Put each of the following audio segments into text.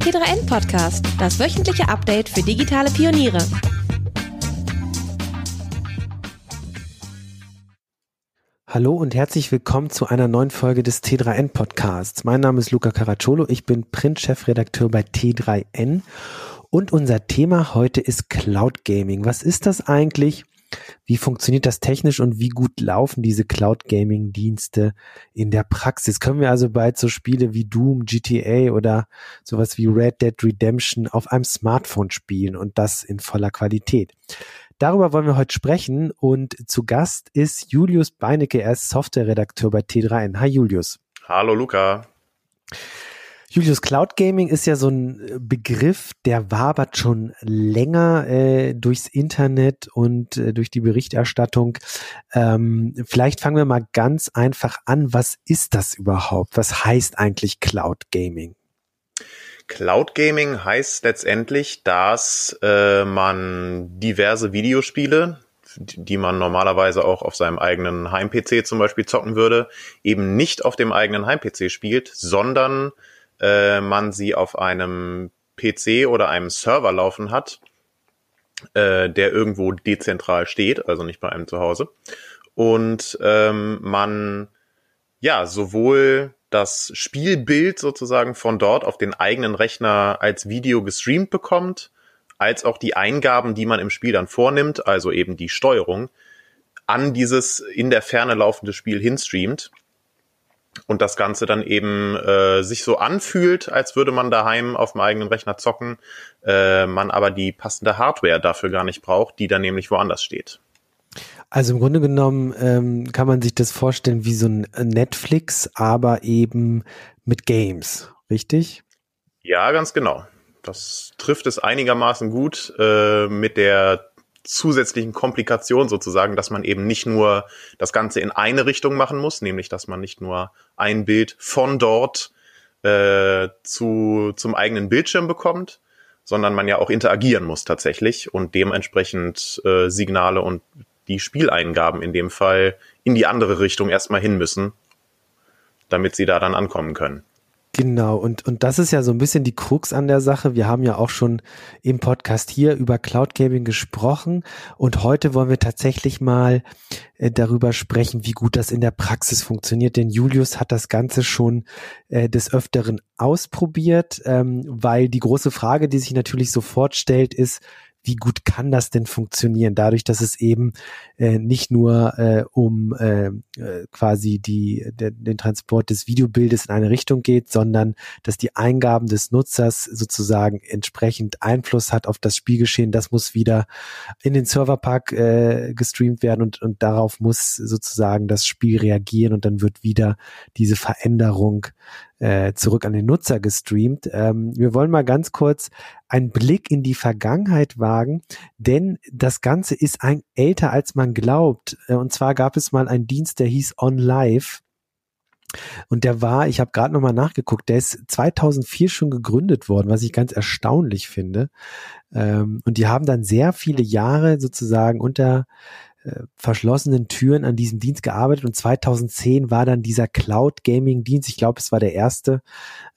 T3N Podcast, das wöchentliche Update für digitale Pioniere. Hallo und herzlich willkommen zu einer neuen Folge des T3N Podcasts. Mein Name ist Luca Caracciolo, ich bin Print-Chefredakteur bei T3N und unser Thema heute ist Cloud Gaming. Was ist das eigentlich? Wie funktioniert das technisch und wie gut laufen diese Cloud Gaming Dienste in der Praxis? Können wir also bald so Spiele wie Doom, GTA oder sowas wie Red Dead Redemption auf einem Smartphone spielen und das in voller Qualität? Darüber wollen wir heute sprechen und zu Gast ist Julius Beinecke, er ist Softwareredakteur bei T3N. Hi Julius. Hallo Luca. Julius, Cloud Gaming ist ja so ein äh, Begriff, der wabert schon länger äh, durchs Internet und äh, durch die Berichterstattung. Ähm, vielleicht fangen wir mal ganz einfach an. Was ist das überhaupt? Was heißt eigentlich Cloud Gaming? Cloud Gaming heißt letztendlich, dass äh, man diverse Videospiele, die man normalerweise auch auf seinem eigenen Heim-PC zum Beispiel zocken würde, eben nicht auf dem eigenen Heim-PC spielt, sondern äh, man sie auf einem PC oder einem Server laufen hat, äh, der irgendwo dezentral steht, also nicht bei einem zu Hause. Und ähm, man ja sowohl das Spielbild sozusagen von dort auf den eigenen Rechner als Video gestreamt bekommt, als auch die Eingaben, die man im Spiel dann vornimmt, also eben die Steuerung, an dieses in der Ferne laufende Spiel hinstreamt und das Ganze dann eben äh, sich so anfühlt, als würde man daheim auf dem eigenen Rechner zocken, äh, man aber die passende Hardware dafür gar nicht braucht, die dann nämlich woanders steht. Also im Grunde genommen ähm, kann man sich das vorstellen wie so ein Netflix, aber eben mit Games, richtig? Ja, ganz genau. Das trifft es einigermaßen gut äh, mit der zusätzlichen Komplikation sozusagen, dass man eben nicht nur das Ganze in eine Richtung machen muss, nämlich dass man nicht nur ein Bild von dort äh, zu, zum eigenen Bildschirm bekommt, sondern man ja auch interagieren muss tatsächlich und dementsprechend äh, Signale und die Spieleingaben in dem Fall in die andere Richtung erstmal hin müssen, damit sie da dann ankommen können. Genau, und, und das ist ja so ein bisschen die Krux an der Sache. Wir haben ja auch schon im Podcast hier über Cloud Gaming gesprochen und heute wollen wir tatsächlich mal äh, darüber sprechen, wie gut das in der Praxis funktioniert. Denn Julius hat das Ganze schon äh, des Öfteren ausprobiert, ähm, weil die große Frage, die sich natürlich sofort stellt, ist, wie gut kann das denn funktionieren? Dadurch, dass es eben äh, nicht nur äh, um äh, äh, quasi die, der, den Transport des Videobildes in eine Richtung geht, sondern dass die Eingaben des Nutzers sozusagen entsprechend Einfluss hat auf das Spielgeschehen. Das muss wieder in den Serverpark äh, gestreamt werden und, und darauf muss sozusagen das Spiel reagieren und dann wird wieder diese Veränderung äh, zurück an den Nutzer gestreamt. Ähm, wir wollen mal ganz kurz einen Blick in die Vergangenheit wagen, denn das Ganze ist ein älter als man glaubt. Äh, und zwar gab es mal einen Dienst, der hieß OnLive. Und der war, ich habe gerade nochmal nachgeguckt, der ist 2004 schon gegründet worden, was ich ganz erstaunlich finde. Ähm, und die haben dann sehr viele Jahre sozusagen unter äh, verschlossenen Türen an diesem Dienst gearbeitet und 2010 war dann dieser Cloud Gaming Dienst, ich glaube, es war der erste,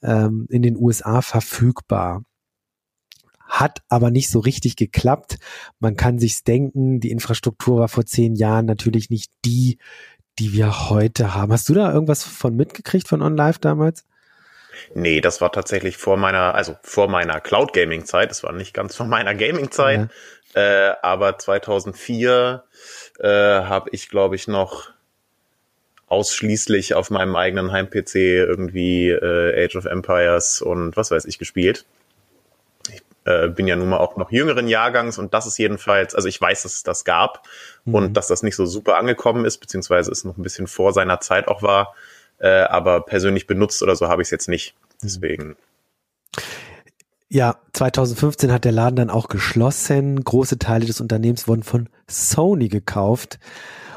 ähm, in den USA verfügbar. Hat aber nicht so richtig geklappt. Man kann sich's denken, die Infrastruktur war vor zehn Jahren natürlich nicht die, die wir heute haben. Hast du da irgendwas von mitgekriegt von OnLive damals? Nee, das war tatsächlich vor meiner, also vor meiner Cloud Gaming Zeit. Das war nicht ganz vor meiner Gaming Zeit. Äh, aber 2004 äh, habe ich, glaube ich, noch ausschließlich auf meinem eigenen Heim-PC irgendwie äh, Age of Empires und was weiß ich gespielt. Ich äh, bin ja nun mal auch noch jüngeren Jahrgangs und das ist jedenfalls, also ich weiß, dass es das gab mhm. und dass das nicht so super angekommen ist, beziehungsweise es noch ein bisschen vor seiner Zeit auch war, äh, aber persönlich benutzt oder so habe ich es jetzt nicht. Deswegen. Ja, 2015 hat der Laden dann auch geschlossen. Große Teile des Unternehmens wurden von Sony gekauft.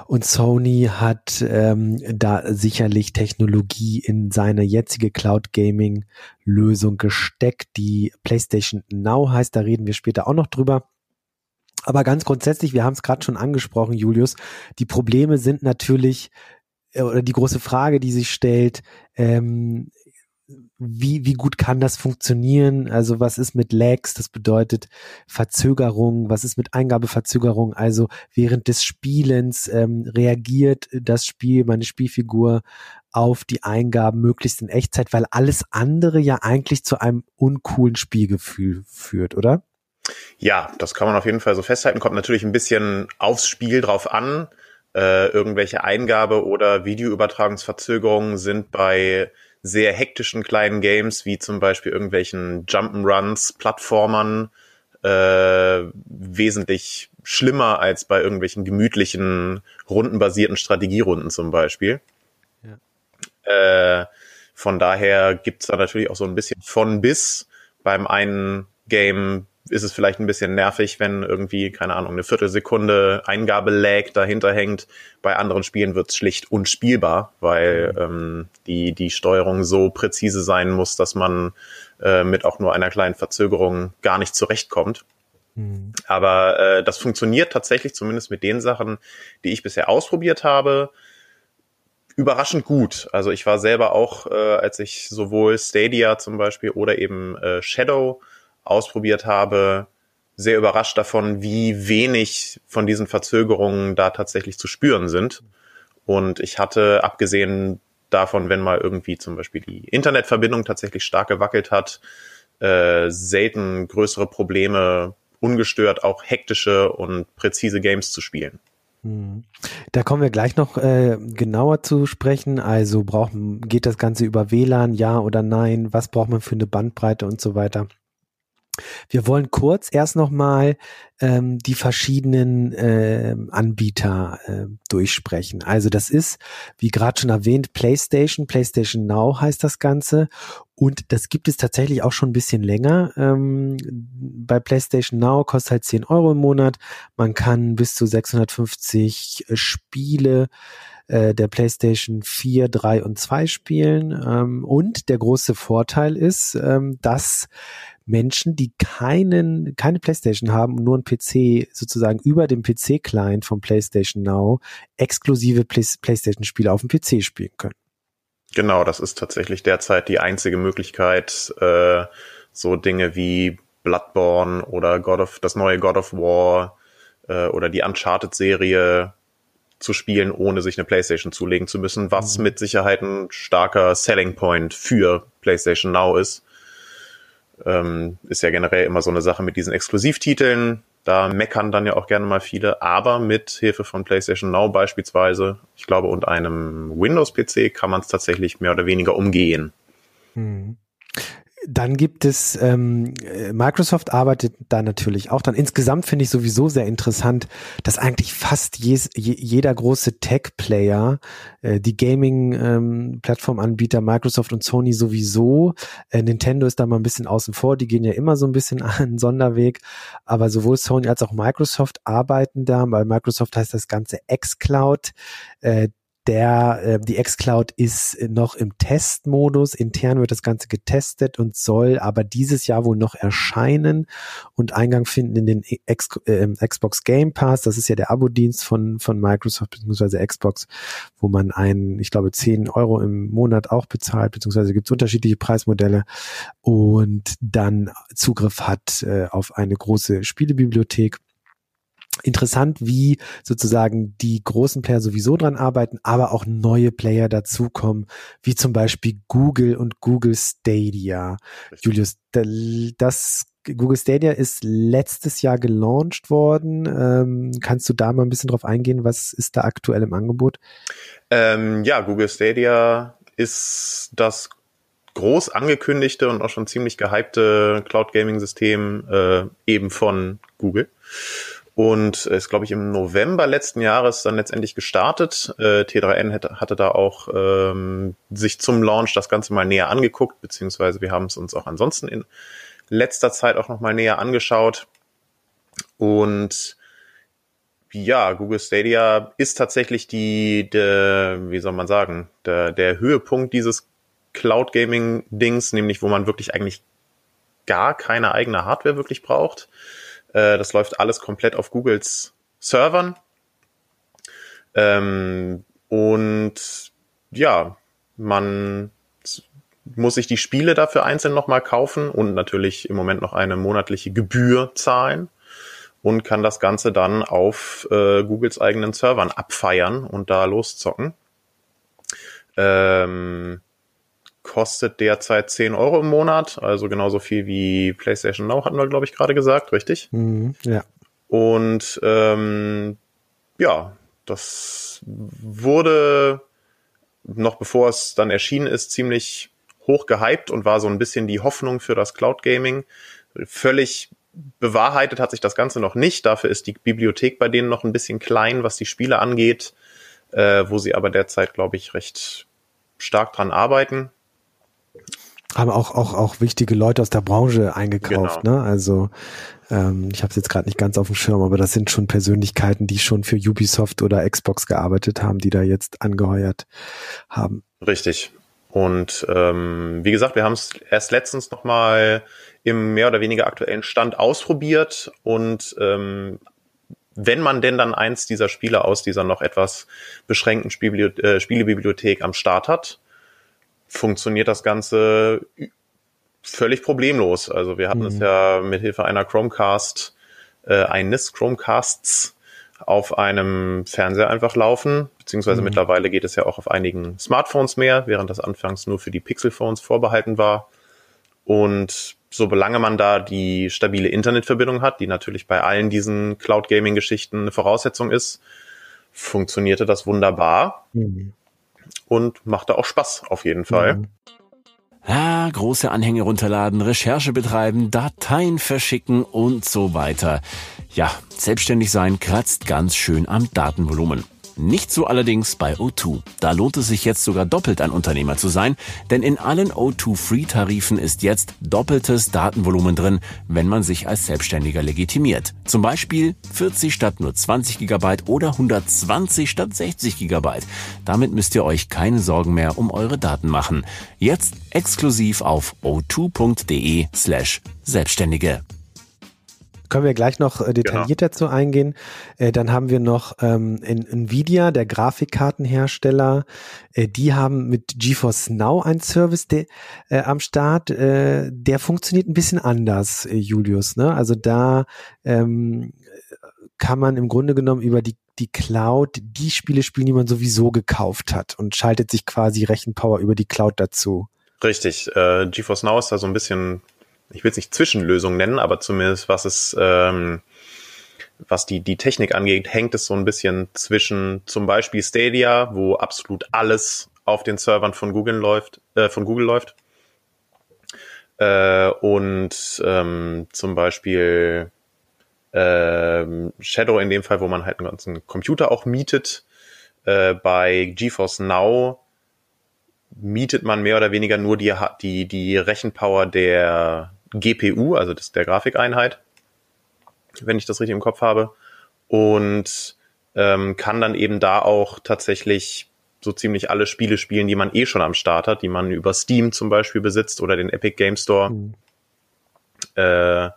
Und Sony hat ähm, da sicherlich Technologie in seine jetzige Cloud Gaming Lösung gesteckt, die PlayStation Now heißt. Da reden wir später auch noch drüber. Aber ganz grundsätzlich, wir haben es gerade schon angesprochen, Julius, die Probleme sind natürlich, äh, oder die große Frage, die sich stellt, ähm, wie, wie gut kann das funktionieren? Also was ist mit Lags? Das bedeutet Verzögerung. Was ist mit Eingabeverzögerung? Also während des Spielens ähm, reagiert das Spiel, meine Spielfigur auf die Eingaben möglichst in Echtzeit, weil alles andere ja eigentlich zu einem uncoolen Spielgefühl führt, oder? Ja, das kann man auf jeden Fall so festhalten. Kommt natürlich ein bisschen aufs Spiel drauf an. Äh, irgendwelche Eingabe- oder Videoübertragungsverzögerungen sind bei sehr hektischen kleinen Games, wie zum Beispiel irgendwelchen Jump'n'Runs, Plattformern, äh, wesentlich schlimmer als bei irgendwelchen gemütlichen, rundenbasierten Strategierunden zum Beispiel. Ja. Äh, von daher gibt's da natürlich auch so ein bisschen von bis. Beim einen Game ist es vielleicht ein bisschen nervig, wenn irgendwie, keine Ahnung, eine Viertelsekunde Eingabe-Lag dahinter hängt. Bei anderen Spielen wird es schlicht unspielbar, weil mhm. ähm, die, die Steuerung so präzise sein muss, dass man äh, mit auch nur einer kleinen Verzögerung gar nicht zurechtkommt. Mhm. Aber äh, das funktioniert tatsächlich, zumindest mit den Sachen, die ich bisher ausprobiert habe, überraschend gut. Also ich war selber auch, äh, als ich sowohl Stadia zum Beispiel oder eben äh, Shadow ausprobiert habe, sehr überrascht davon, wie wenig von diesen Verzögerungen da tatsächlich zu spüren sind. Und ich hatte, abgesehen davon, wenn mal irgendwie zum Beispiel die Internetverbindung tatsächlich stark gewackelt hat, äh, selten größere Probleme, ungestört auch hektische und präzise Games zu spielen. Hm. Da kommen wir gleich noch äh, genauer zu sprechen. Also braucht, geht das Ganze über WLAN, ja oder nein? Was braucht man für eine Bandbreite und so weiter? Wir wollen kurz erst nochmal ähm, die verschiedenen äh, Anbieter äh, durchsprechen. Also das ist, wie gerade schon erwähnt, PlayStation, PlayStation Now heißt das Ganze. Und das gibt es tatsächlich auch schon ein bisschen länger. Ähm, bei PlayStation Now kostet halt 10 Euro im Monat. Man kann bis zu 650 Spiele äh, der PlayStation 4, 3 und 2 spielen. Ähm, und der große Vorteil ist, ähm, dass Menschen, die keinen, keine PlayStation haben und nur einen PC sozusagen über dem PC-Client vom PlayStation Now exklusive Play PlayStation-Spiele auf dem PC spielen können. Genau, das ist tatsächlich derzeit die einzige Möglichkeit, äh, so Dinge wie Bloodborne oder God of, das neue God of War äh, oder die Uncharted-Serie zu spielen, ohne sich eine PlayStation zulegen zu müssen, was mhm. mit Sicherheit ein starker Selling Point für PlayStation Now ist ähm, ist ja generell immer so eine Sache mit diesen Exklusivtiteln. Da meckern dann ja auch gerne mal viele, aber mit Hilfe von PlayStation Now beispielsweise, ich glaube, und einem Windows-PC kann man es tatsächlich mehr oder weniger umgehen. Hm. Dann gibt es, ähm, Microsoft arbeitet da natürlich auch dann. Insgesamt finde ich sowieso sehr interessant, dass eigentlich fast jes, je, jeder große Tech-Player, äh, die Gaming-Plattform-Anbieter, ähm, Microsoft und Sony sowieso, äh, Nintendo ist da mal ein bisschen außen vor, die gehen ja immer so ein bisschen einen Sonderweg, aber sowohl Sony als auch Microsoft arbeiten da, weil Microsoft heißt das ganze xCloud. Äh, der, äh, die xCloud ist noch im Testmodus. Intern wird das Ganze getestet und soll aber dieses Jahr wohl noch erscheinen und Eingang finden in den X, äh, Xbox Game Pass. Das ist ja der Abo-Dienst von, von Microsoft bzw. Xbox, wo man einen, ich glaube, 10 Euro im Monat auch bezahlt, beziehungsweise gibt es unterschiedliche Preismodelle und dann Zugriff hat äh, auf eine große Spielebibliothek interessant, wie sozusagen die großen Player sowieso dran arbeiten, aber auch neue Player dazukommen, wie zum Beispiel Google und Google Stadia. Julius, das Google Stadia ist letztes Jahr gelauncht worden. Ähm, kannst du da mal ein bisschen drauf eingehen? Was ist da aktuell im Angebot? Ähm, ja, Google Stadia ist das groß angekündigte und auch schon ziemlich gehypte Cloud Gaming System äh, eben von Google und ist, glaube ich, im November letzten Jahres dann letztendlich gestartet. Äh, T3N hatte, hatte da auch ähm, sich zum Launch das Ganze mal näher angeguckt, beziehungsweise wir haben es uns auch ansonsten in letzter Zeit auch noch mal näher angeschaut. Und ja, Google Stadia ist tatsächlich die, der, wie soll man sagen, der, der Höhepunkt dieses Cloud Gaming Dings, nämlich wo man wirklich eigentlich gar keine eigene Hardware wirklich braucht. Äh, das läuft alles komplett auf Googles Servern. Ähm, und ja, man muss ich die Spiele dafür einzeln nochmal kaufen und natürlich im Moment noch eine monatliche Gebühr zahlen und kann das Ganze dann auf äh, Googles eigenen Servern abfeiern und da loszocken. Ähm, kostet derzeit 10 Euro im Monat, also genauso viel wie PlayStation Now hatten wir, glaube ich, gerade gesagt, richtig? Mhm, ja. Und ähm, ja, das wurde noch bevor es dann erschienen ist, ziemlich hoch gehypt und war so ein bisschen die Hoffnung für das Cloud Gaming. Völlig bewahrheitet hat sich das Ganze noch nicht. Dafür ist die Bibliothek bei denen noch ein bisschen klein, was die Spiele angeht, äh, wo sie aber derzeit, glaube ich, recht stark dran arbeiten haben auch, auch, auch wichtige Leute aus der Branche eingekauft. Genau. Ne? Also ähm, ich habe es jetzt gerade nicht ganz auf dem Schirm, aber das sind schon Persönlichkeiten, die schon für Ubisoft oder Xbox gearbeitet haben, die da jetzt angeheuert haben. Richtig. Und ähm, wie gesagt, wir haben es erst letztens nochmal im mehr oder weniger aktuellen Stand ausprobiert und ähm, wenn man denn dann eins dieser Spiele aus dieser noch etwas beschränkten Spielbibliothe äh, Spielebibliothek am Start hat, funktioniert das Ganze völlig problemlos. Also wir hatten mhm. es ja mit Hilfe einer Chromecast, äh, eines Chromecasts auf einem Fernseher einfach laufen, beziehungsweise mhm. mittlerweile geht es ja auch auf einigen Smartphones mehr, während das anfangs nur für die Pixelphones vorbehalten war. Und solange man da die stabile Internetverbindung hat, die natürlich bei allen diesen Cloud Gaming Geschichten eine Voraussetzung ist, funktionierte das wunderbar. Mhm und machte auch Spaß auf jeden Fall. Mhm. Ja, große Anhänge runterladen, Recherche betreiben, Dateien verschicken und so weiter. Ja, selbstständig sein kratzt ganz schön am Datenvolumen. Nicht so allerdings bei O2. Da lohnt es sich jetzt sogar doppelt ein Unternehmer zu sein, denn in allen O2 Free-Tarifen ist jetzt doppeltes Datenvolumen drin, wenn man sich als Selbstständiger legitimiert. Zum Beispiel 40 statt nur 20 GB oder 120 statt 60 GB. Damit müsst ihr euch keine Sorgen mehr um eure Daten machen. Jetzt exklusiv auf o2.de slash Selbstständige. Können wir gleich noch äh, detaillierter genau. dazu eingehen. Äh, dann haben wir noch ähm, Nvidia, der Grafikkartenhersteller. Äh, die haben mit GeForce Now einen Service de, äh, am Start. Äh, der funktioniert ein bisschen anders, äh, Julius. Ne? Also da ähm, kann man im Grunde genommen über die die Cloud die Spiele spielen, die man sowieso gekauft hat und schaltet sich quasi Rechenpower über die Cloud dazu. Richtig. Äh, GeForce Now ist da so ein bisschen ich will es nicht Zwischenlösung nennen, aber zumindest was es, ähm, was die, die Technik angeht, hängt es so ein bisschen zwischen zum Beispiel Stadia, wo absolut alles auf den Servern von Google läuft, äh, von Google läuft. Äh, und ähm, zum Beispiel äh, Shadow in dem Fall, wo man halt einen ganzen Computer auch mietet. Äh, bei GeForce Now mietet man mehr oder weniger nur die, die, die Rechenpower der, GPU, also das, der Grafikeinheit, wenn ich das richtig im Kopf habe. Und ähm, kann dann eben da auch tatsächlich so ziemlich alle Spiele spielen, die man eh schon am Start hat, die man über Steam zum Beispiel besitzt oder den Epic Game Store, mhm. äh,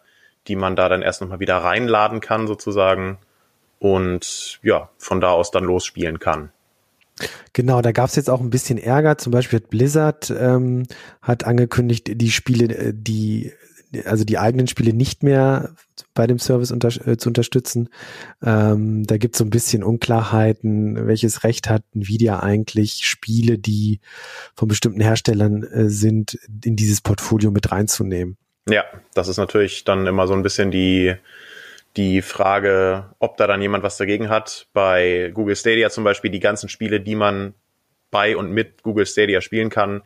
die man da dann erst nochmal wieder reinladen kann sozusagen und ja, von da aus dann losspielen kann. Genau, da gab es jetzt auch ein bisschen Ärger. Zum Beispiel hat Blizzard ähm, hat angekündigt, die Spiele, äh, die also die eigenen Spiele nicht mehr bei dem Service unter, äh, zu unterstützen. Ähm, da gibt es so ein bisschen Unklarheiten, welches Recht hat Nvidia eigentlich, Spiele, die von bestimmten Herstellern äh, sind, in dieses Portfolio mit reinzunehmen. Ja, das ist natürlich dann immer so ein bisschen die, die Frage, ob da dann jemand was dagegen hat. Bei Google Stadia zum Beispiel die ganzen Spiele, die man bei und mit Google Stadia spielen kann,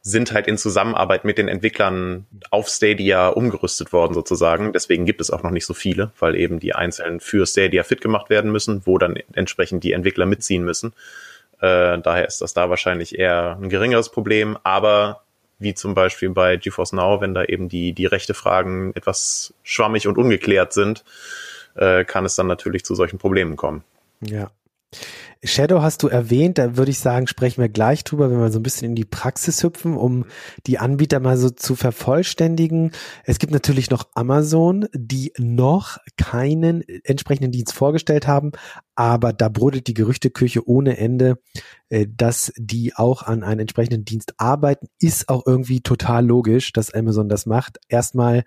sind halt in Zusammenarbeit mit den Entwicklern auf Stadia umgerüstet worden sozusagen. Deswegen gibt es auch noch nicht so viele, weil eben die einzelnen für Stadia fit gemacht werden müssen, wo dann entsprechend die Entwickler mitziehen müssen. Äh, daher ist das da wahrscheinlich eher ein geringeres Problem, aber wie zum Beispiel bei GeForce Now, wenn da eben die, die rechte Fragen etwas schwammig und ungeklärt sind, äh, kann es dann natürlich zu solchen Problemen kommen. Ja. Shadow hast du erwähnt, da würde ich sagen, sprechen wir gleich drüber, wenn wir so ein bisschen in die Praxis hüpfen, um die Anbieter mal so zu vervollständigen. Es gibt natürlich noch Amazon, die noch keinen entsprechenden Dienst vorgestellt haben, aber da brodelt die Gerüchteküche ohne Ende, äh, dass die auch an einem entsprechenden Dienst arbeiten, ist auch irgendwie total logisch, dass Amazon das macht. Erstmal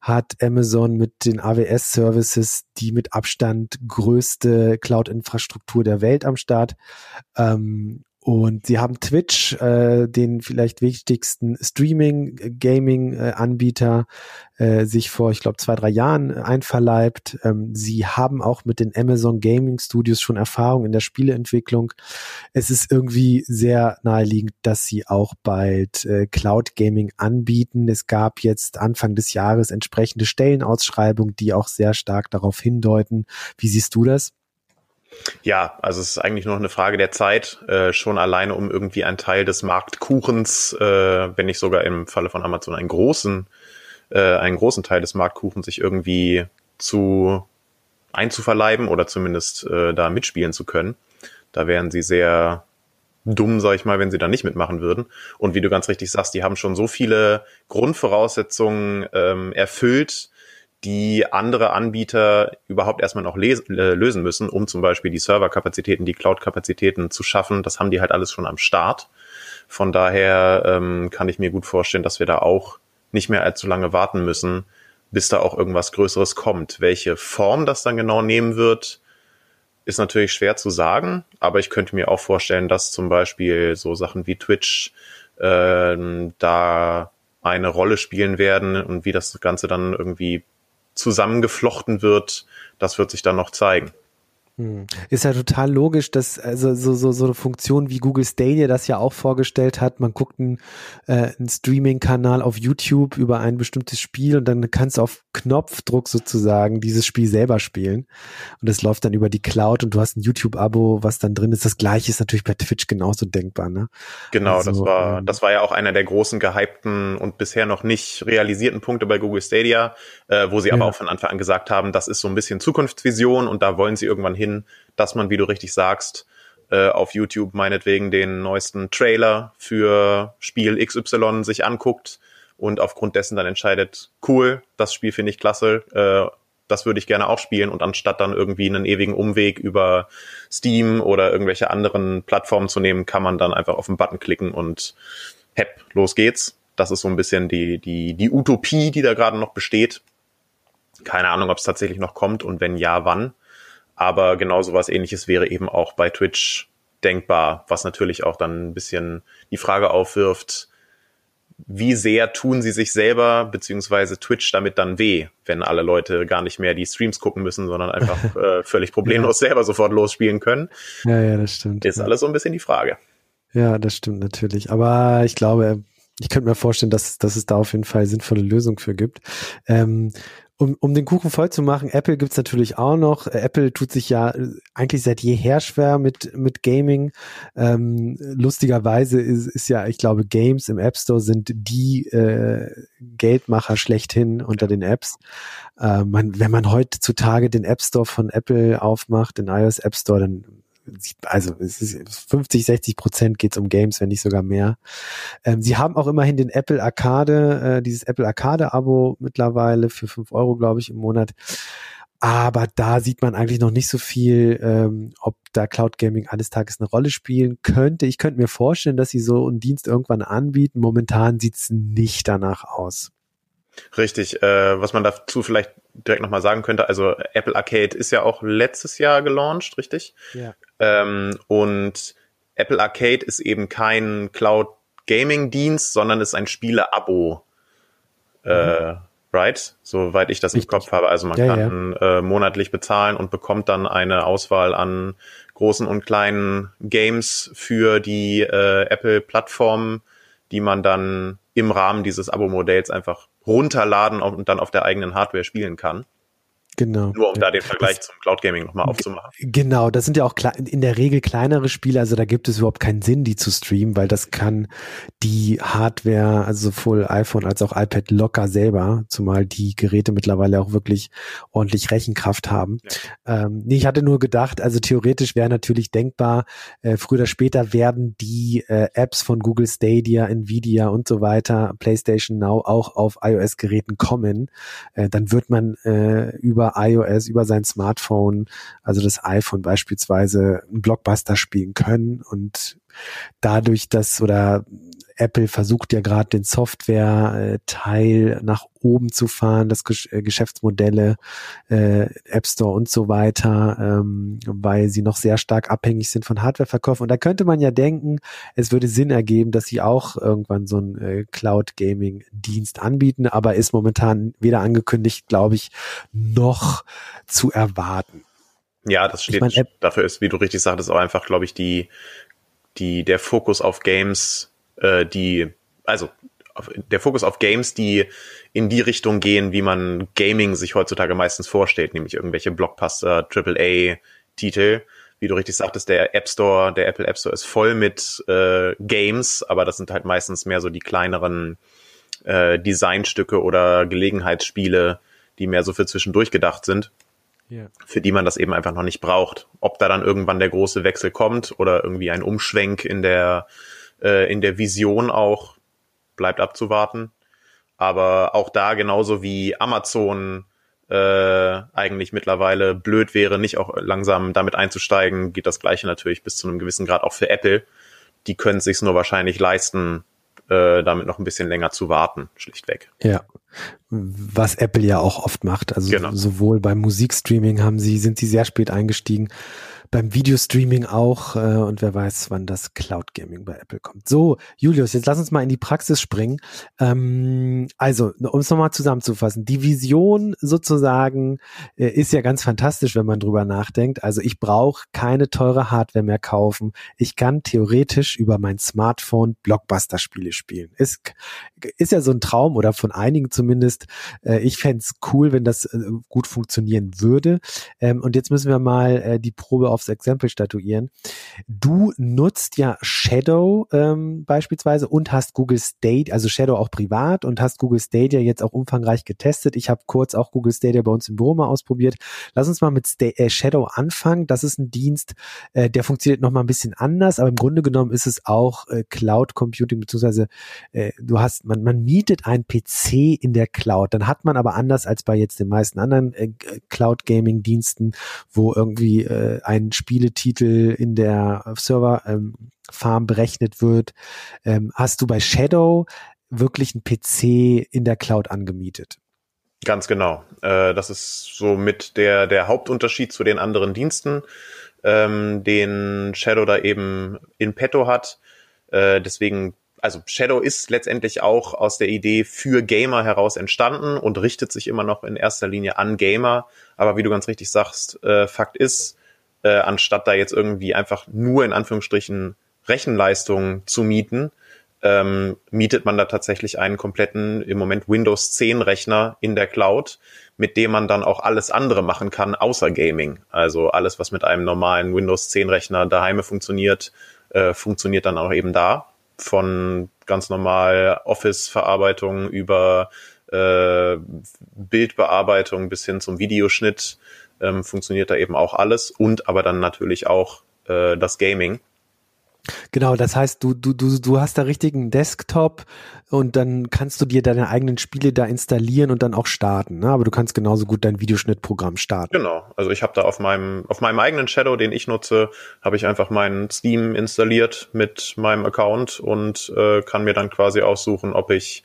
hat Amazon mit den AWS-Services die mit Abstand größte Cloud-Infrastruktur der Welt am Start. Ähm, und sie haben Twitch, äh, den vielleicht wichtigsten Streaming-Gaming-Anbieter, äh, sich vor, ich glaube, zwei, drei Jahren einverleibt. Ähm, sie haben auch mit den Amazon Gaming Studios schon Erfahrung in der Spieleentwicklung. Es ist irgendwie sehr naheliegend, dass sie auch bald äh, Cloud Gaming anbieten. Es gab jetzt Anfang des Jahres entsprechende Stellenausschreibungen, die auch sehr stark darauf hindeuten. Wie siehst du das? Ja, also es ist eigentlich nur eine Frage der Zeit, äh, schon alleine um irgendwie einen Teil des Marktkuchens, äh, wenn nicht sogar im Falle von Amazon einen großen, äh, einen großen Teil des Marktkuchens sich irgendwie zu einzuverleiben oder zumindest äh, da mitspielen zu können. Da wären sie sehr dumm, sag ich mal, wenn sie da nicht mitmachen würden. Und wie du ganz richtig sagst, die haben schon so viele Grundvoraussetzungen ähm, erfüllt, die andere Anbieter überhaupt erstmal noch äh, lösen müssen, um zum Beispiel die Serverkapazitäten, die Cloud-Kapazitäten zu schaffen. Das haben die halt alles schon am Start. Von daher ähm, kann ich mir gut vorstellen, dass wir da auch nicht mehr allzu lange warten müssen, bis da auch irgendwas Größeres kommt. Welche Form das dann genau nehmen wird, ist natürlich schwer zu sagen, aber ich könnte mir auch vorstellen, dass zum Beispiel so Sachen wie Twitch äh, da eine Rolle spielen werden und wie das Ganze dann irgendwie zusammengeflochten wird, das wird sich dann noch zeigen. Hm. Ist ja total logisch, dass also so, so, so eine Funktion wie Google Stadia das ja auch vorgestellt hat. Man guckt einen, äh, einen Streaming-Kanal auf YouTube über ein bestimmtes Spiel und dann kannst du auf Knopfdruck sozusagen dieses Spiel selber spielen. Und das läuft dann über die Cloud und du hast ein YouTube-Abo, was dann drin ist. Das gleiche ist natürlich bei Twitch genauso denkbar, ne? Genau, also, das war, ähm, das war ja auch einer der großen gehypten und bisher noch nicht realisierten Punkte bei Google Stadia, äh, wo sie aber auch von Anfang an gesagt haben, das ist so ein bisschen Zukunftsvision und da wollen sie irgendwann hin hin, dass man, wie du richtig sagst, äh, auf YouTube meinetwegen den neuesten Trailer für Spiel XY sich anguckt und aufgrund dessen dann entscheidet, cool, das Spiel finde ich klasse, äh, das würde ich gerne auch spielen und anstatt dann irgendwie einen ewigen Umweg über Steam oder irgendwelche anderen Plattformen zu nehmen, kann man dann einfach auf den Button klicken und hepp, los geht's. Das ist so ein bisschen die, die, die Utopie, die da gerade noch besteht. Keine Ahnung, ob es tatsächlich noch kommt und wenn ja, wann. Aber genau so was ähnliches wäre eben auch bei Twitch denkbar, was natürlich auch dann ein bisschen die Frage aufwirft, wie sehr tun sie sich selber beziehungsweise Twitch damit dann weh, wenn alle Leute gar nicht mehr die Streams gucken müssen, sondern einfach äh, völlig problemlos ja. selber sofort losspielen können. Ja, ja, das stimmt. Ist ja. alles so ein bisschen die Frage. Ja, das stimmt natürlich. Aber ich glaube, ich könnte mir vorstellen, dass, dass es da auf jeden Fall sinnvolle Lösungen für gibt. Ähm, um, um den Kuchen voll zu machen, Apple gibt's natürlich auch noch. Apple tut sich ja eigentlich seit jeher schwer mit, mit Gaming. Ähm, lustigerweise ist, ist ja, ich glaube, Games im App Store sind die äh, Geldmacher schlechthin unter den Apps. Äh, man, wenn man heutzutage den App Store von Apple aufmacht, den iOS App Store, dann also es ist 50, 60 Prozent geht es um Games, wenn nicht sogar mehr. Ähm, sie haben auch immerhin den Apple Arcade, äh, dieses Apple Arcade-Abo mittlerweile für fünf Euro, glaube ich, im Monat. Aber da sieht man eigentlich noch nicht so viel, ähm, ob da Cloud Gaming eines Tages eine Rolle spielen könnte. Ich könnte mir vorstellen, dass sie so einen Dienst irgendwann anbieten. Momentan sieht's nicht danach aus. Richtig. Äh, was man dazu vielleicht direkt nochmal sagen könnte, also Apple Arcade ist ja auch letztes Jahr gelauncht, richtig? Ja. Ähm, und Apple Arcade ist eben kein Cloud Gaming Dienst, sondern ist ein Spiele-Abo. Mhm. Äh, right? Soweit ich das Richtig. im Kopf habe. Also man ja, kann ja. Äh, monatlich bezahlen und bekommt dann eine Auswahl an großen und kleinen Games für die äh, Apple-Plattform, die man dann im Rahmen dieses Abo-Modells einfach runterladen und dann auf der eigenen Hardware spielen kann. Genau. Nur um da den Vergleich das, zum Cloud Gaming nochmal aufzumachen. Genau, das sind ja auch in der Regel kleinere Spiele, also da gibt es überhaupt keinen Sinn, die zu streamen, weil das kann die Hardware, also sowohl iPhone als auch iPad locker selber, zumal die Geräte mittlerweile auch wirklich ordentlich Rechenkraft haben. Ja. Ähm, nee, ich hatte nur gedacht, also theoretisch wäre natürlich denkbar, äh, früher oder später werden die äh, Apps von Google Stadia, Nvidia und so weiter, PlayStation Now auch auf iOS-Geräten kommen. Äh, dann wird man äh, über iOS, über sein Smartphone, also das iPhone beispielsweise, einen Blockbuster spielen können und dadurch, dass oder Apple versucht ja gerade den Software-Teil nach oben zu fahren, das äh, Geschäftsmodelle, äh, App Store und so weiter, ähm, weil sie noch sehr stark abhängig sind von Hardwareverkauf. Und da könnte man ja denken, es würde Sinn ergeben, dass sie auch irgendwann so einen äh, Cloud-Gaming-Dienst anbieten, aber ist momentan weder angekündigt, glaube ich, noch zu erwarten. Ja, das steht, ich mein, dafür ist, wie du richtig sagtest, auch einfach, glaube ich, die, die, der Fokus auf Games äh, die, also der Fokus auf Games, die in die Richtung gehen, wie man Gaming sich heutzutage meistens vorstellt, nämlich irgendwelche Blockbuster, AAA-Titel. Wie du richtig sagtest, der App Store, der Apple App Store ist voll mit äh, Games, aber das sind halt meistens mehr so die kleineren äh, Designstücke oder Gelegenheitsspiele, die mehr so für zwischendurch gedacht sind, für die man das eben einfach noch nicht braucht. Ob da dann irgendwann der große Wechsel kommt oder irgendwie ein Umschwenk in der äh, in der Vision auch bleibt abzuwarten. Aber auch da genauso wie Amazon äh, eigentlich mittlerweile blöd wäre, nicht auch langsam damit einzusteigen, geht das gleiche natürlich bis zu einem gewissen Grad auch für Apple. Die können es sich nur wahrscheinlich leisten, äh, damit noch ein bisschen länger zu warten, schlichtweg. Ja. Was Apple ja auch oft macht. Also genau. sowohl beim Musikstreaming haben sie, sind sie sehr spät eingestiegen beim Videostreaming auch äh, und wer weiß, wann das Cloud Gaming bei Apple kommt. So, Julius, jetzt lass uns mal in die Praxis springen. Ähm, also, um es nochmal zusammenzufassen, die Vision sozusagen äh, ist ja ganz fantastisch, wenn man drüber nachdenkt. Also ich brauche keine teure Hardware mehr kaufen. Ich kann theoretisch über mein Smartphone Blockbuster-Spiele spielen. Ist, ist ja so ein Traum oder von einigen zumindest. Äh, ich fände cool, wenn das äh, gut funktionieren würde. Ähm, und jetzt müssen wir mal äh, die Probe auf aufs Exempel statuieren. Du nutzt ja Shadow ähm, beispielsweise und hast Google State, also Shadow auch privat und hast Google Stadia jetzt auch umfangreich getestet. Ich habe kurz auch Google Stadia bei uns im Büro mal ausprobiert. Lass uns mal mit Sta äh, Shadow anfangen. Das ist ein Dienst, äh, der funktioniert noch mal ein bisschen anders, aber im Grunde genommen ist es auch äh, Cloud Computing beziehungsweise äh, du hast man man mietet ein PC in der Cloud. Dann hat man aber anders als bei jetzt den meisten anderen äh, Cloud Gaming Diensten, wo irgendwie äh, ein Spieletitel in der Serverfarm ähm, berechnet wird. Ähm, hast du bei Shadow wirklich einen PC in der Cloud angemietet? Ganz genau. Äh, das ist so mit der, der Hauptunterschied zu den anderen Diensten, ähm, den Shadow da eben in petto hat. Äh, deswegen also Shadow ist letztendlich auch aus der Idee für Gamer heraus entstanden und richtet sich immer noch in erster Linie an Gamer. Aber wie du ganz richtig sagst, äh, Fakt ist, äh, anstatt da jetzt irgendwie einfach nur in Anführungsstrichen Rechenleistung zu mieten, ähm, mietet man da tatsächlich einen kompletten, im Moment Windows 10 Rechner in der Cloud, mit dem man dann auch alles andere machen kann, außer Gaming. Also alles, was mit einem normalen Windows 10 Rechner daheim funktioniert, äh, funktioniert dann auch eben da. Von ganz normal Office-Verarbeitung über äh, Bildbearbeitung bis hin zum Videoschnitt ähm, funktioniert da eben auch alles und aber dann natürlich auch äh, das Gaming. Genau, das heißt, du, du, du, du hast da richtigen Desktop und dann kannst du dir deine eigenen Spiele da installieren und dann auch starten. Ne? Aber du kannst genauso gut dein Videoschnittprogramm starten. Genau, also ich habe da auf meinem, auf meinem eigenen Shadow, den ich nutze, habe ich einfach meinen Steam installiert mit meinem Account und äh, kann mir dann quasi aussuchen, ob ich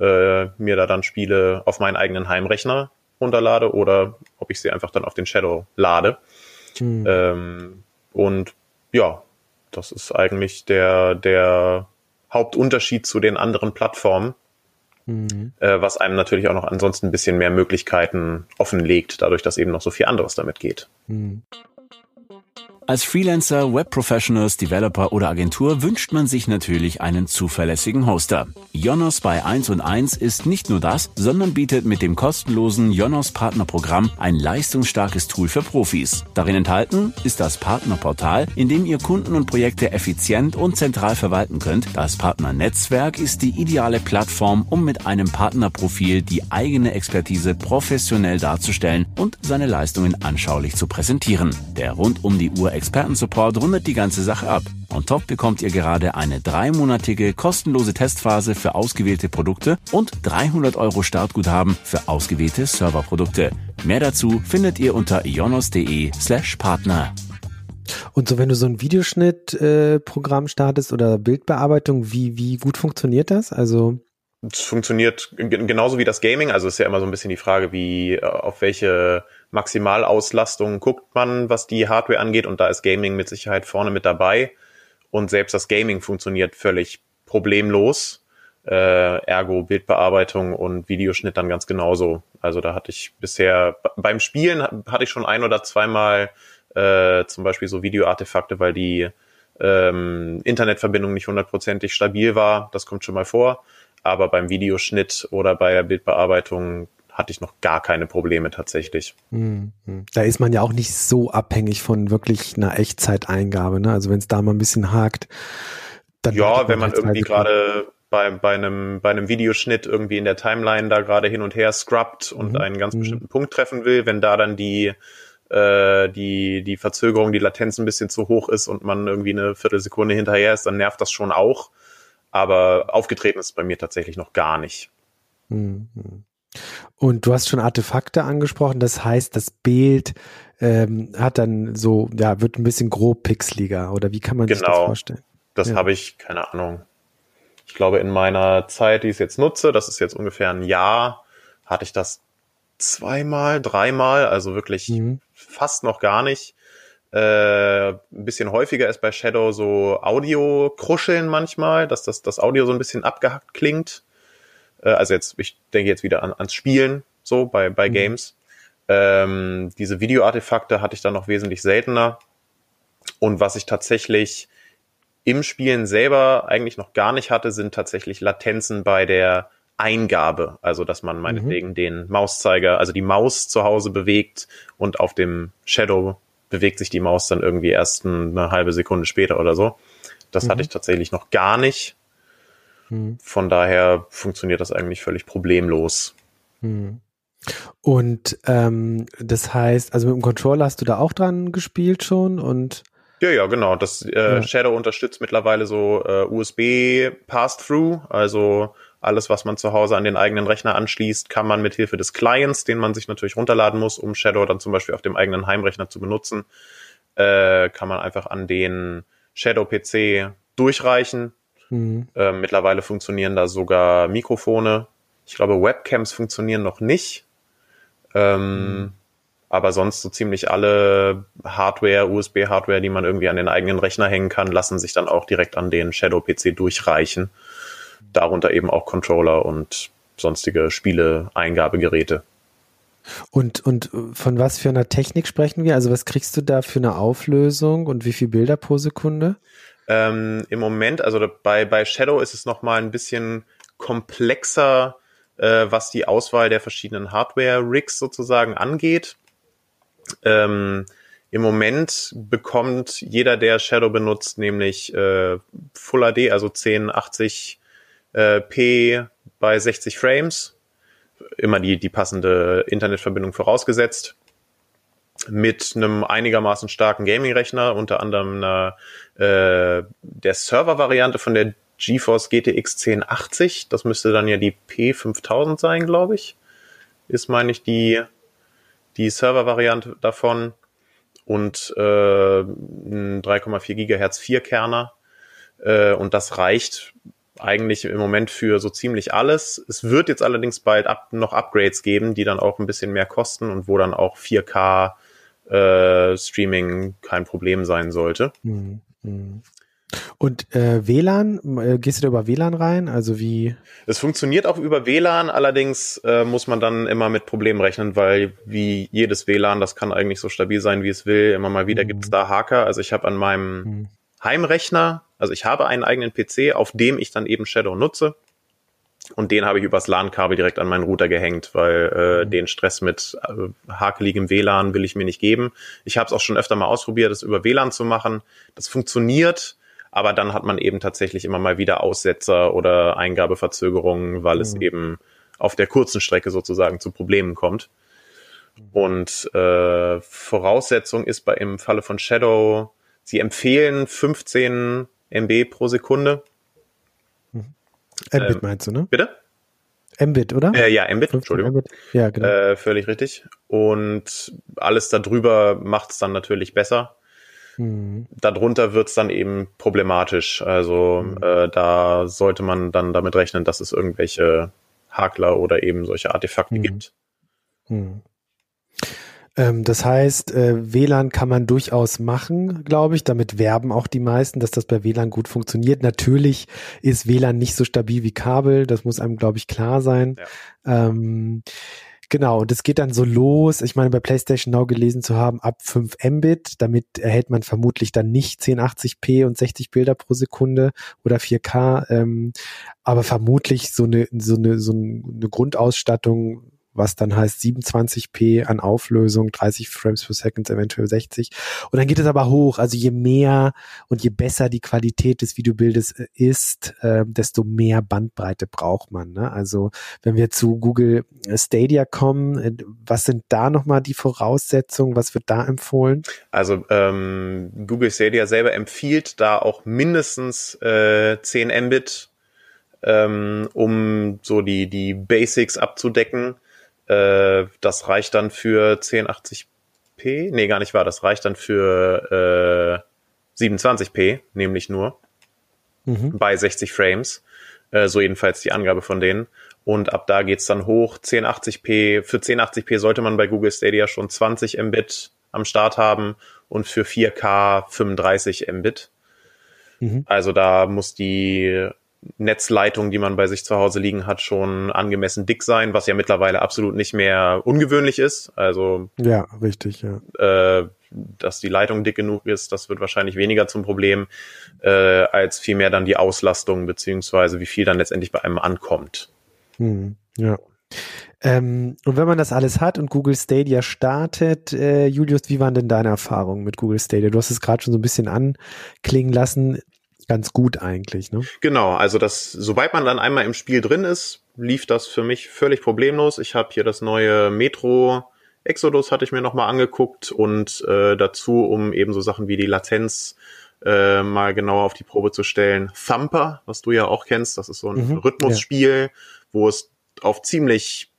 äh, mir da dann Spiele auf meinen eigenen Heimrechner runterlade oder ob ich sie einfach dann auf den Shadow lade. Mhm. Ähm, und ja, das ist eigentlich der, der Hauptunterschied zu den anderen Plattformen, mhm. äh, was einem natürlich auch noch ansonsten ein bisschen mehr Möglichkeiten offenlegt, dadurch, dass eben noch so viel anderes damit geht. Mhm. Als Freelancer, Webprofessionals, Developer oder Agentur wünscht man sich natürlich einen zuverlässigen Hoster. Jonos bei 1 und 1 ist nicht nur das, sondern bietet mit dem kostenlosen Jonos Partnerprogramm ein leistungsstarkes Tool für Profis. Darin enthalten ist das Partnerportal, in dem ihr Kunden und Projekte effizient und zentral verwalten könnt. Das Partnernetzwerk ist die ideale Plattform, um mit einem Partnerprofil die eigene Expertise professionell darzustellen und seine Leistungen anschaulich zu präsentieren. Der rund um die Uhr Expertensupport rundet die ganze Sache ab. On top bekommt ihr gerade eine dreimonatige kostenlose Testphase für ausgewählte Produkte und 300 Euro Startguthaben für ausgewählte Serverprodukte. Mehr dazu findet ihr unter ionos.de slash Partner. Und so, wenn du so ein Videoschnittprogramm äh, startest oder Bildbearbeitung, wie, wie gut funktioniert das? Also es funktioniert genauso wie das Gaming. Also ist ja immer so ein bisschen die Frage, wie äh, auf welche Maximalauslastung guckt man, was die Hardware angeht. Und da ist Gaming mit Sicherheit vorne mit dabei. Und selbst das Gaming funktioniert völlig problemlos. Äh, ergo Bildbearbeitung und Videoschnitt dann ganz genauso. Also da hatte ich bisher beim Spielen hatte ich schon ein oder zweimal äh, zum Beispiel so Videoartefakte, weil die ähm, Internetverbindung nicht hundertprozentig stabil war. Das kommt schon mal vor. Aber beim Videoschnitt oder bei der Bildbearbeitung hatte ich noch gar keine Probleme tatsächlich. Mhm. Da ist man ja auch nicht so abhängig von wirklich einer Echtzeiteingabe. Ne? Also wenn es da mal ein bisschen hakt, dann ja, wenn man irgendwie gerade bei, bei, einem, bei einem Videoschnitt irgendwie in der Timeline da gerade hin und her scrubbt und mhm. einen ganz mhm. bestimmten Punkt treffen will, wenn da dann die äh, die, die Verzögerung, die Latenz ein bisschen zu hoch ist und man irgendwie eine Viertelsekunde hinterher ist, dann nervt das schon auch. Aber aufgetreten ist bei mir tatsächlich noch gar nicht. Mhm. Und du hast schon Artefakte angesprochen, das heißt, das Bild ähm, hat dann so, ja, wird ein bisschen grob pixeliger oder wie kann man genau. sich das genau. vorstellen? Das ja. habe ich, keine Ahnung. Ich glaube, in meiner Zeit, die ich jetzt nutze, das ist jetzt ungefähr ein Jahr, hatte ich das zweimal, dreimal, also wirklich mhm. fast noch gar nicht. Äh, ein bisschen häufiger ist bei Shadow so Audio-Kruscheln manchmal, dass das, das Audio so ein bisschen abgehackt klingt. Äh, also jetzt, ich denke jetzt wieder an, ans Spielen, so bei, bei mhm. Games. Ähm, diese Video-Artefakte hatte ich dann noch wesentlich seltener. Und was ich tatsächlich im Spielen selber eigentlich noch gar nicht hatte, sind tatsächlich Latenzen bei der Eingabe. Also, dass man meinetwegen mhm. den Mauszeiger, also die Maus zu Hause bewegt und auf dem Shadow bewegt sich die Maus dann irgendwie erst eine halbe Sekunde später oder so. Das mhm. hatte ich tatsächlich noch gar nicht. Mhm. Von daher funktioniert das eigentlich völlig problemlos. Mhm. Und ähm, das heißt, also mit dem Controller hast du da auch dran gespielt schon und ja, ja, genau. Das äh, ja. Shadow unterstützt mittlerweile so äh, USB Pass-Through, also alles, was man zu Hause an den eigenen Rechner anschließt, kann man mit Hilfe des Clients, den man sich natürlich runterladen muss, um Shadow dann zum Beispiel auf dem eigenen Heimrechner zu benutzen, äh, kann man einfach an den Shadow-PC durchreichen. Mhm. Äh, mittlerweile funktionieren da sogar Mikrofone. Ich glaube, Webcams funktionieren noch nicht. Ähm, mhm. Aber sonst so ziemlich alle Hardware, USB-Hardware, die man irgendwie an den eigenen Rechner hängen kann, lassen sich dann auch direkt an den Shadow-PC durchreichen darunter eben auch Controller und sonstige Spiele-Eingabegeräte. Und, und von was für einer Technik sprechen wir? Also was kriegst du da für eine Auflösung und wie viele Bilder pro Sekunde? Ähm, Im Moment, also bei, bei Shadow ist es nochmal ein bisschen komplexer, äh, was die Auswahl der verschiedenen Hardware-Rigs sozusagen angeht. Ähm, Im Moment bekommt jeder, der Shadow benutzt, nämlich äh, Full HD, also 1080 äh, P bei 60 Frames, immer die, die passende Internetverbindung vorausgesetzt, mit einem einigermaßen starken Gaming-Rechner, unter anderem einer, äh, der Server-Variante von der GeForce GTX 1080, das müsste dann ja die P5000 sein, glaube ich, ist, meine ich, die, die Server-Variante davon und äh, ein 3,4 Gigahertz Vierkerner. Äh, und das reicht eigentlich im Moment für so ziemlich alles. Es wird jetzt allerdings bald ab, noch Upgrades geben, die dann auch ein bisschen mehr kosten und wo dann auch 4K äh, Streaming kein Problem sein sollte. Mhm. Und äh, WLAN, äh, gehst du da über WLAN rein? Also wie? Es funktioniert auch über WLAN, allerdings äh, muss man dann immer mit Problemen rechnen, weil wie jedes WLAN, das kann eigentlich so stabil sein, wie es will. Immer mal wieder mhm. gibt es da Haker. Also ich habe an meinem mhm. Heimrechner also ich habe einen eigenen PC, auf dem ich dann eben Shadow nutze. Und den habe ich übers LAN-Kabel direkt an meinen Router gehängt, weil äh, mhm. den Stress mit äh, hakeligem WLAN will ich mir nicht geben. Ich habe es auch schon öfter mal ausprobiert, das über WLAN zu machen. Das funktioniert, aber dann hat man eben tatsächlich immer mal wieder Aussetzer oder Eingabeverzögerungen, weil mhm. es eben auf der kurzen Strecke sozusagen zu Problemen kommt. Mhm. Und äh, Voraussetzung ist bei im Falle von Shadow, sie empfehlen 15 MB pro Sekunde. Mhm. Mbit ähm, meinst du, ne? Bitte? Mbit, oder? Äh, ja, Mbit, Entschuldigung. Mbit. Ja, genau. Äh, völlig richtig. Und alles darüber macht es dann natürlich besser. Mhm. Darunter wird es dann eben problematisch. Also mhm. äh, da sollte man dann damit rechnen, dass es irgendwelche Hakler oder eben solche Artefakte mhm. gibt. Ähm, das heißt, äh, WLAN kann man durchaus machen, glaube ich. Damit werben auch die meisten, dass das bei WLAN gut funktioniert. Natürlich ist WLAN nicht so stabil wie Kabel. Das muss einem, glaube ich, klar sein. Ja. Ähm, Genau, und es geht dann so los. Ich meine, bei PlayStation Now gelesen zu haben, ab 5 Mbit. Damit erhält man vermutlich dann nicht 1080p und 60 Bilder pro Sekunde oder 4K. Ähm, aber vermutlich so eine, so eine, so eine Grundausstattung was dann heißt 27p an Auflösung, 30 Frames per Second, eventuell 60. Und dann geht es aber hoch. Also je mehr und je besser die Qualität des Videobildes äh, ist, äh, desto mehr Bandbreite braucht man. Ne? Also wenn wir zu Google Stadia kommen, äh, was sind da nochmal die Voraussetzungen? Was wird da empfohlen? Also ähm, Google Stadia selber empfiehlt da auch mindestens äh, 10 Mbit ähm, um so die, die Basics abzudecken. Äh, das reicht dann für 1080p. Nee, gar nicht wahr. Das reicht dann für äh, 27p, nämlich nur. Mhm. Bei 60 Frames. Äh, so jedenfalls die Angabe von denen. Und ab da geht's dann hoch. 1080p. Für 1080p sollte man bei Google Stadia schon 20 Mbit am Start haben und für 4K 35 Mbit. Mhm. Also da muss die Netzleitung, die man bei sich zu Hause liegen hat, schon angemessen dick sein, was ja mittlerweile absolut nicht mehr ungewöhnlich ist. Also ja, richtig, ja. Äh, dass die Leitung dick genug ist, das wird wahrscheinlich weniger zum Problem, äh, als vielmehr dann die Auslastung beziehungsweise wie viel dann letztendlich bei einem ankommt. Hm, ja. Ähm, und wenn man das alles hat und Google Stadia startet, äh, Julius, wie waren denn deine Erfahrungen mit Google Stadia? Du hast es gerade schon so ein bisschen anklingen lassen ganz gut eigentlich, ne? Genau, also das, sobald man dann einmal im Spiel drin ist, lief das für mich völlig problemlos. Ich habe hier das neue Metro Exodus hatte ich mir nochmal angeguckt und äh, dazu, um eben so Sachen wie die Latenz äh, mal genauer auf die Probe zu stellen, Thumper, was du ja auch kennst, das ist so ein mhm, Rhythmusspiel, ja. wo es auf ziemlich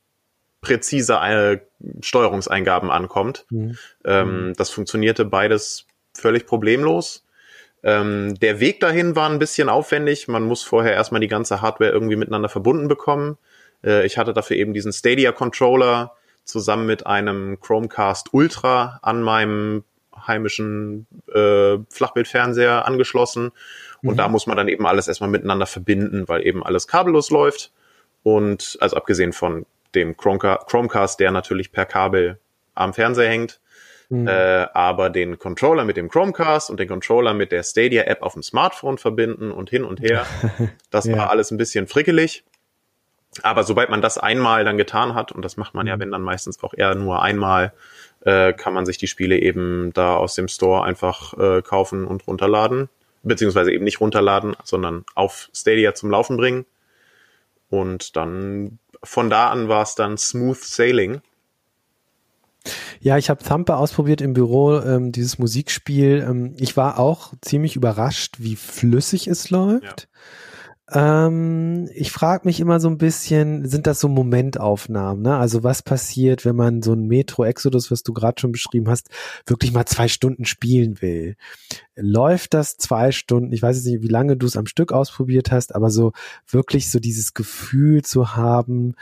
präzise äh, Steuerungseingaben ankommt. Mhm. Ähm, das funktionierte beides völlig problemlos. Ähm, der Weg dahin war ein bisschen aufwendig. Man muss vorher erstmal die ganze Hardware irgendwie miteinander verbunden bekommen. Äh, ich hatte dafür eben diesen Stadia Controller zusammen mit einem Chromecast Ultra an meinem heimischen äh, Flachbildfernseher angeschlossen. Und mhm. da muss man dann eben alles erstmal miteinander verbinden, weil eben alles kabellos läuft. Und also abgesehen von dem Chromecast, der natürlich per Kabel am Fernseher hängt. Mhm. Äh, aber den Controller mit dem Chromecast und den Controller mit der Stadia-App auf dem Smartphone verbinden und hin und her. Das ja. war alles ein bisschen frickelig. Aber sobald man das einmal dann getan hat, und das macht man ja, mhm. wenn dann meistens auch eher nur einmal, äh, kann man sich die Spiele eben da aus dem Store einfach äh, kaufen und runterladen. Beziehungsweise eben nicht runterladen, sondern auf Stadia zum Laufen bringen. Und dann von da an war es dann Smooth Sailing. Ja, ich habe Thumper ausprobiert im Büro, ähm, dieses Musikspiel. Ähm, ich war auch ziemlich überrascht, wie flüssig es läuft. Ja. Ähm, ich frage mich immer so ein bisschen, sind das so Momentaufnahmen? Ne? Also was passiert, wenn man so ein Metro Exodus, was du gerade schon beschrieben hast, wirklich mal zwei Stunden spielen will? Läuft das zwei Stunden? Ich weiß jetzt nicht, wie lange du es am Stück ausprobiert hast, aber so wirklich so dieses Gefühl zu haben,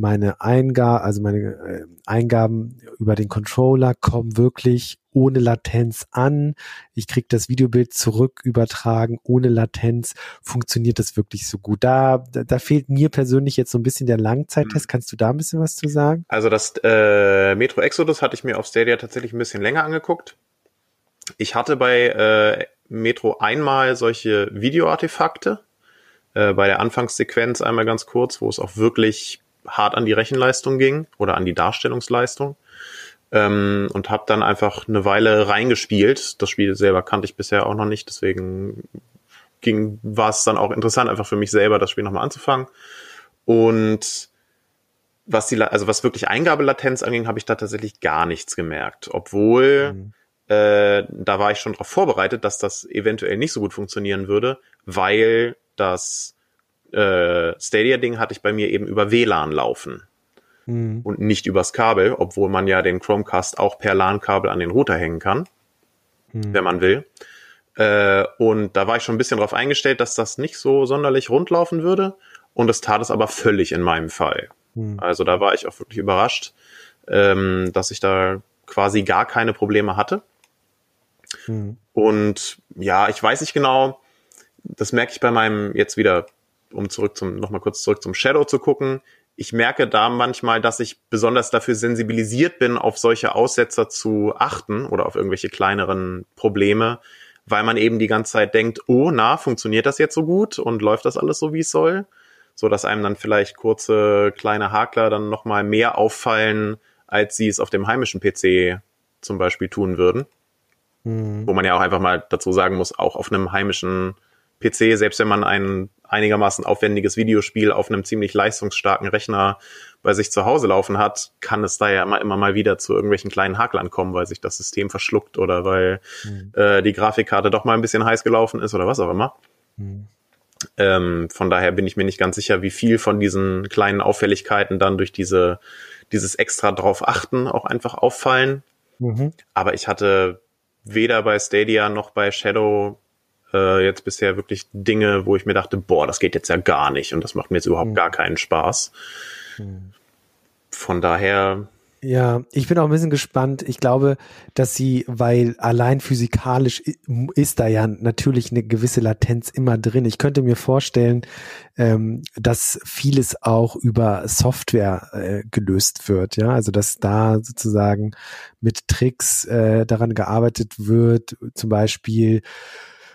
meine Eingaben, also meine äh, Eingaben über den Controller kommen wirklich ohne Latenz an. Ich kriege das Videobild zurück übertragen ohne Latenz. Funktioniert das wirklich so gut? Da, da, da fehlt mir persönlich jetzt so ein bisschen der Langzeittest. Mhm. Kannst du da ein bisschen was zu sagen? Also das äh, Metro Exodus hatte ich mir auf Stadia tatsächlich ein bisschen länger angeguckt. Ich hatte bei äh, Metro einmal solche Videoartefakte. Äh, bei der Anfangssequenz einmal ganz kurz, wo es auch wirklich hart an die Rechenleistung ging oder an die Darstellungsleistung ähm, und habe dann einfach eine Weile reingespielt. Das Spiel selber kannte ich bisher auch noch nicht, deswegen ging war es dann auch interessant, einfach für mich selber das Spiel nochmal anzufangen. Und was die, also was wirklich Eingabelatenz anging, habe ich da tatsächlich gar nichts gemerkt, obwohl mhm. äh, da war ich schon darauf vorbereitet, dass das eventuell nicht so gut funktionieren würde, weil das äh, Stadia-Ding hatte ich bei mir eben über WLAN laufen mhm. und nicht übers Kabel, obwohl man ja den Chromecast auch per LAN-Kabel an den Router hängen kann, mhm. wenn man will. Äh, und da war ich schon ein bisschen darauf eingestellt, dass das nicht so sonderlich rund laufen würde. Und das tat es aber völlig in meinem Fall. Mhm. Also da war ich auch wirklich überrascht, ähm, dass ich da quasi gar keine Probleme hatte. Mhm. Und ja, ich weiß nicht genau, das merke ich bei meinem jetzt wieder, um zurück zum, nochmal kurz zurück zum Shadow zu gucken. Ich merke da manchmal, dass ich besonders dafür sensibilisiert bin, auf solche Aussetzer zu achten oder auf irgendwelche kleineren Probleme, weil man eben die ganze Zeit denkt, oh, na, funktioniert das jetzt so gut und läuft das alles so, wie es soll? So dass einem dann vielleicht kurze kleine Hakler dann nochmal mehr auffallen, als sie es auf dem heimischen PC zum Beispiel tun würden. Mhm. Wo man ja auch einfach mal dazu sagen muss, auch auf einem heimischen PC, selbst wenn man ein einigermaßen aufwendiges Videospiel auf einem ziemlich leistungsstarken Rechner bei sich zu Hause laufen hat, kann es da ja immer, immer mal wieder zu irgendwelchen kleinen Haklern kommen, weil sich das System verschluckt oder weil mhm. äh, die Grafikkarte doch mal ein bisschen heiß gelaufen ist oder was auch immer. Mhm. Ähm, von daher bin ich mir nicht ganz sicher, wie viel von diesen kleinen Auffälligkeiten dann durch diese, dieses extra drauf achten auch einfach auffallen. Mhm. Aber ich hatte weder bei Stadia noch bei Shadow äh, jetzt bisher wirklich Dinge, wo ich mir dachte, boah, das geht jetzt ja gar nicht und das macht mir jetzt überhaupt mhm. gar keinen Spaß. Mhm. Von daher ja, ich bin auch ein bisschen gespannt. Ich glaube, dass sie, weil allein physikalisch ist da ja natürlich eine gewisse Latenz immer drin. Ich könnte mir vorstellen, ähm, dass vieles auch über Software äh, gelöst wird. Ja, also dass da sozusagen mit Tricks äh, daran gearbeitet wird, zum Beispiel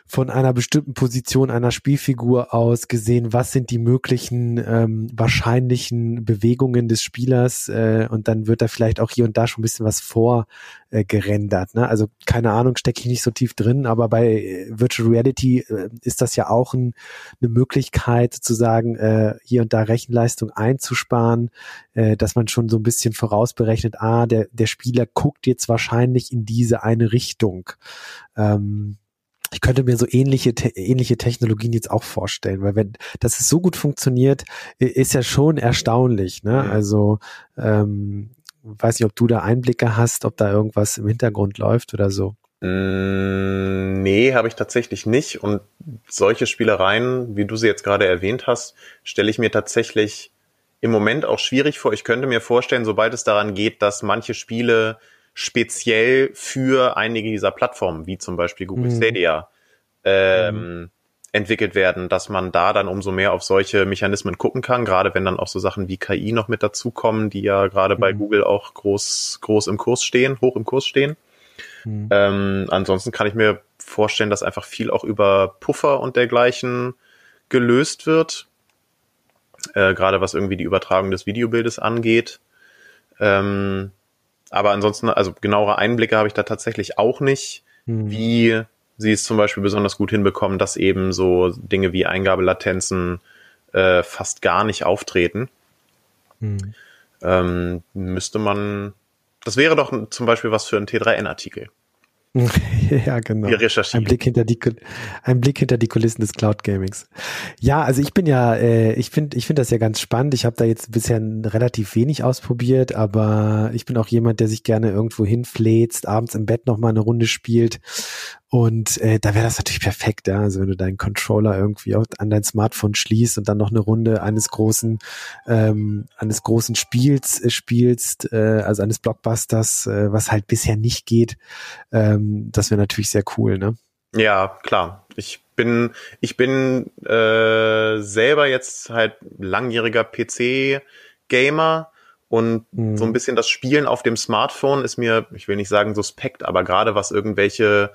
von einer bestimmten Position einer Spielfigur aus gesehen, was sind die möglichen ähm, wahrscheinlichen Bewegungen des Spielers äh, und dann wird da vielleicht auch hier und da schon ein bisschen was vorgerendert. Äh, ne? Also keine Ahnung, stecke ich nicht so tief drin, aber bei Virtual Reality äh, ist das ja auch ein, eine Möglichkeit sozusagen äh, hier und da Rechenleistung einzusparen, äh, dass man schon so ein bisschen vorausberechnet, ah, der, der Spieler guckt jetzt wahrscheinlich in diese eine Richtung. Ähm, ich könnte mir so ähnliche, ähnliche Technologien jetzt auch vorstellen, weil wenn, dass es so gut funktioniert, ist ja schon erstaunlich, ne? Also, ähm, weiß nicht, ob du da Einblicke hast, ob da irgendwas im Hintergrund läuft oder so. Mm, nee, habe ich tatsächlich nicht. Und solche Spielereien, wie du sie jetzt gerade erwähnt hast, stelle ich mir tatsächlich im Moment auch schwierig vor. Ich könnte mir vorstellen, sobald es daran geht, dass manche Spiele speziell für einige dieser Plattformen, wie zum Beispiel Google mhm. Stadia, ähm, mhm. entwickelt werden, dass man da dann umso mehr auf solche Mechanismen gucken kann, gerade wenn dann auch so Sachen wie KI noch mit dazukommen, die ja gerade mhm. bei Google auch groß, groß im Kurs stehen, hoch im Kurs stehen. Mhm. Ähm, ansonsten kann ich mir vorstellen, dass einfach viel auch über Puffer und dergleichen gelöst wird, äh, gerade was irgendwie die Übertragung des Videobildes angeht. Ähm, aber ansonsten, also genauere Einblicke habe ich da tatsächlich auch nicht, hm. wie sie es zum Beispiel besonders gut hinbekommen, dass eben so Dinge wie Eingabelatenzen äh, fast gar nicht auftreten. Hm. Ähm, müsste man, das wäre doch zum Beispiel was für einen T3N-Artikel. ja, genau. Ein Blick hinter die, ein Blick hinter die Kulissen des Cloud Gamings. Ja, also ich bin ja, äh, ich finde, ich finde das ja ganz spannend. Ich habe da jetzt bisher relativ wenig ausprobiert, aber ich bin auch jemand, der sich gerne irgendwo hinfläzt, abends im Bett noch mal eine Runde spielt und äh, da wäre das natürlich perfekt, ja. Also wenn du deinen Controller irgendwie an dein Smartphone schließt und dann noch eine Runde eines großen, ähm, eines großen Spiels äh, spielst, äh, also eines Blockbusters, äh, was halt bisher nicht geht, ähm, das wäre natürlich sehr cool, ne? Ja, klar. Ich bin, ich bin äh, selber jetzt halt langjähriger PC-Gamer und mhm. so ein bisschen das Spielen auf dem Smartphone ist mir, ich will nicht sagen suspekt, aber gerade was irgendwelche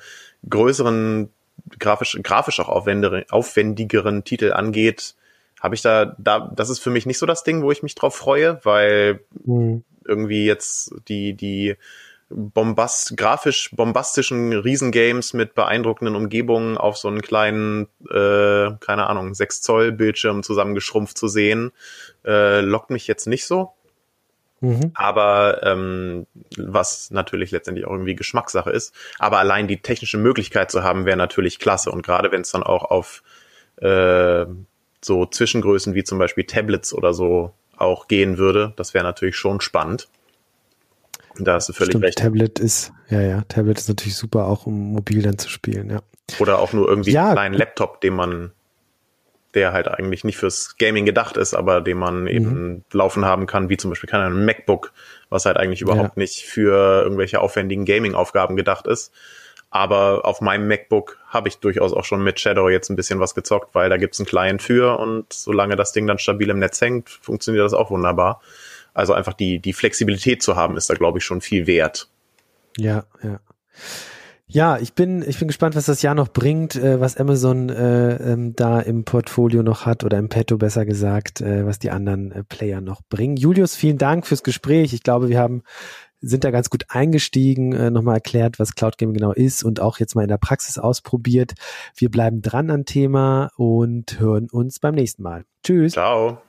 größeren, grafisch, grafisch auch aufwendigeren Titel angeht, habe ich da, da, das ist für mich nicht so das Ding, wo ich mich drauf freue, weil mhm. irgendwie jetzt die, die bombast, grafisch bombastischen Riesengames mit beeindruckenden Umgebungen auf so einen kleinen, äh, keine Ahnung, 6 Zoll Bildschirm zusammengeschrumpft zu sehen, äh, lockt mich jetzt nicht so. Mhm. Aber ähm, was natürlich letztendlich auch irgendwie Geschmackssache ist. Aber allein die technische Möglichkeit zu haben, wäre natürlich klasse. Und gerade wenn es dann auch auf äh, so Zwischengrößen wie zum Beispiel Tablets oder so auch gehen würde. Das wäre natürlich schon spannend. Da hast du völlig Stimmt, recht. Tablet ist, ja, ja, Tablet ist natürlich super, auch um mobil dann zu spielen, ja. Oder auch nur irgendwie Ja. einen kleinen Laptop, den man, der halt eigentlich nicht fürs Gaming gedacht ist, aber den man eben laufen haben kann, wie zum Beispiel keine Ahnung, ein MacBook, was halt eigentlich überhaupt nicht für irgendwelche aufwendigen Gaming-Aufgaben gedacht ist. Aber auf meinem MacBook habe ich durchaus auch schon mit Shadow jetzt ein bisschen was gezockt, weil da gibt's einen Client für und solange das Ding dann stabil im Netz hängt, funktioniert das auch wunderbar. Also einfach die, die Flexibilität zu haben, ist da, glaube ich, schon viel wert. Ja, ja. Ja, ich bin, ich bin gespannt, was das Jahr noch bringt, äh, was Amazon äh, ähm, da im Portfolio noch hat oder im Petto besser gesagt, äh, was die anderen äh, Player noch bringen. Julius, vielen Dank fürs Gespräch. Ich glaube, wir haben sind da ganz gut eingestiegen, äh, nochmal erklärt, was Cloud Gaming genau ist und auch jetzt mal in der Praxis ausprobiert. Wir bleiben dran am Thema und hören uns beim nächsten Mal. Tschüss. Ciao.